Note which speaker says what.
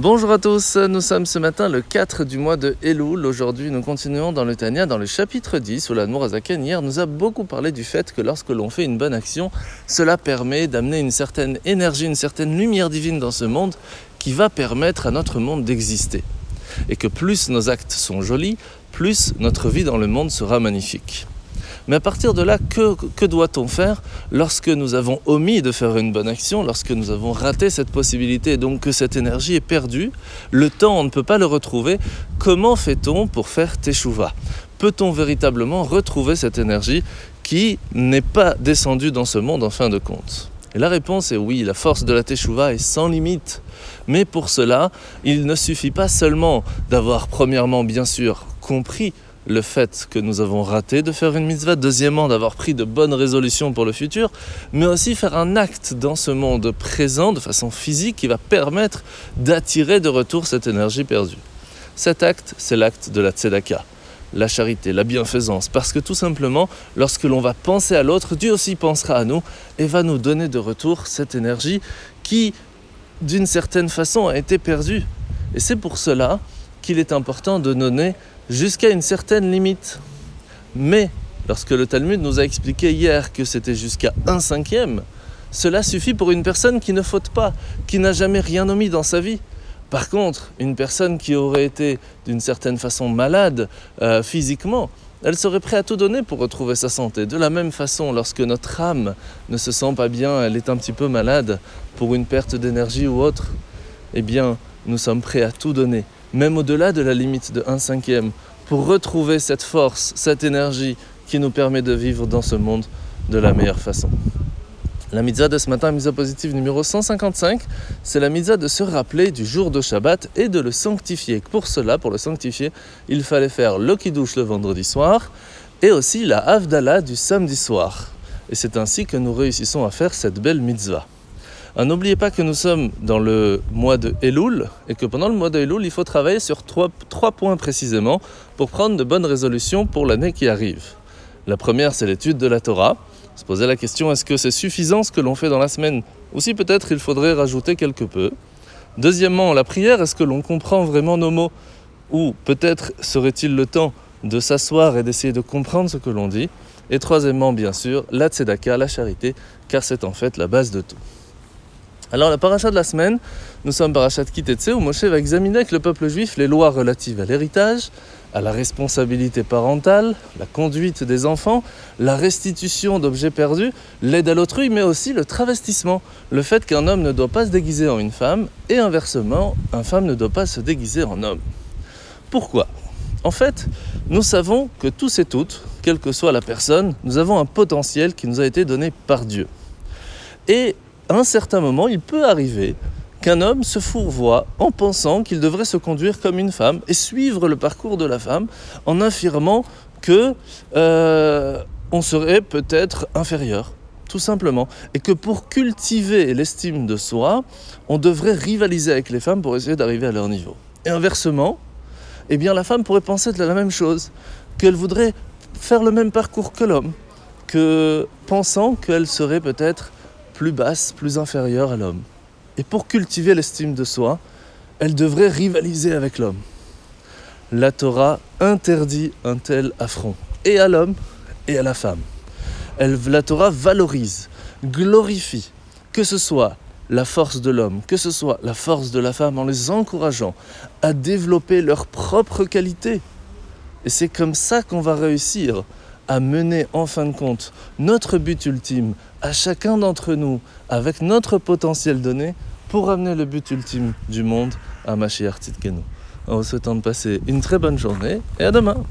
Speaker 1: Bonjour à tous, nous sommes ce matin le 4 du mois de Elul. Aujourd'hui, nous continuons dans le Tania, dans le chapitre 10, où la Azaken hier nous a beaucoup parlé du fait que lorsque l'on fait une bonne action, cela permet d'amener une certaine énergie, une certaine lumière divine dans ce monde qui va permettre à notre monde d'exister. Et que plus nos actes sont jolis, plus notre vie dans le monde sera magnifique. Mais à partir de là, que, doit-on faire lorsque nous avons omis de faire une bonne action, lorsque nous avons raté cette possibilité, donc que cette énergie est perdue? Le temps, on ne peut pas le retrouver. Comment fait-on pour faire teshuva? Peut-on véritablement retrouver cette énergie qui n'est pas descendue dans ce monde en fin de compte? Et la réponse est oui, la force de la Teshuvah est sans limite. Mais pour cela, il ne suffit pas seulement d'avoir premièrement, bien sûr, compris le fait que nous avons raté de faire une mitzvah, deuxièmement d'avoir pris de bonnes résolutions pour le futur, mais aussi faire un acte dans ce monde présent de façon physique qui va permettre d'attirer de retour cette énergie perdue. Cet acte, c'est l'acte de la tzedaka, la charité, la bienfaisance, parce que tout simplement, lorsque l'on va penser à l'autre, Dieu aussi pensera à nous et va nous donner de retour cette énergie qui, d'une certaine façon, a été perdue. Et c'est pour cela qu'il est important de donner jusqu'à une certaine limite. Mais lorsque le Talmud nous a expliqué hier que c'était jusqu'à un cinquième, cela suffit pour une personne qui ne faute pas, qui n'a jamais rien omis dans sa vie. Par contre, une personne qui aurait été d'une certaine façon malade euh, physiquement, elle serait prête à tout donner pour retrouver sa santé. De la même façon, lorsque notre âme ne se sent pas bien, elle est un petit peu malade pour une perte d'énergie ou autre, eh bien, nous sommes prêts à tout donner même au-delà de la limite de 1 cinquième, pour retrouver cette force, cette énergie qui nous permet de vivre dans ce monde de la meilleure façon. La mitzvah de ce matin, mitzvah positive numéro 155, c'est la mitzvah de se rappeler du jour de Shabbat et de le sanctifier. Pour cela, pour le sanctifier, il fallait faire le kiddush le vendredi soir et aussi la havdalah du samedi soir. Et c'est ainsi que nous réussissons à faire cette belle mitzvah. Ah, n'oubliez pas que nous sommes dans le mois de Elul et que pendant le mois de Elul, il faut travailler sur trois, points précisément pour prendre de bonnes résolutions pour l'année qui arrive. La première, c'est l'étude de la Torah. Se poser la question est-ce que c'est suffisant ce que l'on fait dans la semaine? Ou si peut-être il faudrait rajouter quelque peu. Deuxièmement, la prière est-ce que l'on comprend vraiment nos mots? Ou peut-être serait-il le temps de s'asseoir et d'essayer de comprendre ce que l'on dit? Et troisièmement, bien sûr, la tzedaka, la charité, car c'est en fait la base de tout. Alors la paracha de la semaine, nous sommes parachat Kitetse où Moshe va examiner avec le peuple juif les lois relatives à l'héritage, à la responsabilité parentale, la conduite des enfants, la restitution d'objets perdus, l'aide à l'autrui, mais aussi le travestissement, le fait qu'un homme ne doit pas se déguiser en une femme et inversement, une femme ne doit pas se déguiser en homme. Pourquoi? En fait, nous savons que tous et toutes, quelle que soit la personne, nous avons un potentiel qui nous a été donné par Dieu. Et à un certain moment, il peut arriver qu'un homme se fourvoie en pensant qu'il devrait se conduire comme une femme et suivre le parcours de la femme en affirmant que euh, on serait peut-être inférieur, tout simplement, et que pour cultiver l'estime de soi, on devrait rivaliser avec les femmes pour essayer d'arriver à leur niveau. Et inversement, eh bien la femme pourrait penser de la même chose, qu'elle voudrait faire le même parcours que l'homme, que pensant qu'elle serait peut-être plus basse, plus inférieure à l'homme. Et pour cultiver l'estime de soi, elle devrait rivaliser avec l'homme. La Torah interdit un tel affront, et à l'homme et à la femme. Elle, la Torah valorise, glorifie, que ce soit la force de l'homme, que ce soit la force de la femme, en les encourageant à développer leurs propres qualités. Et c'est comme ça qu'on va réussir à mener en fin de compte notre but ultime à chacun d'entre nous avec notre potentiel donné pour amener le but ultime du monde à Mashiach Tzidkenu. En vous souhaitant de passer une très bonne journée et à demain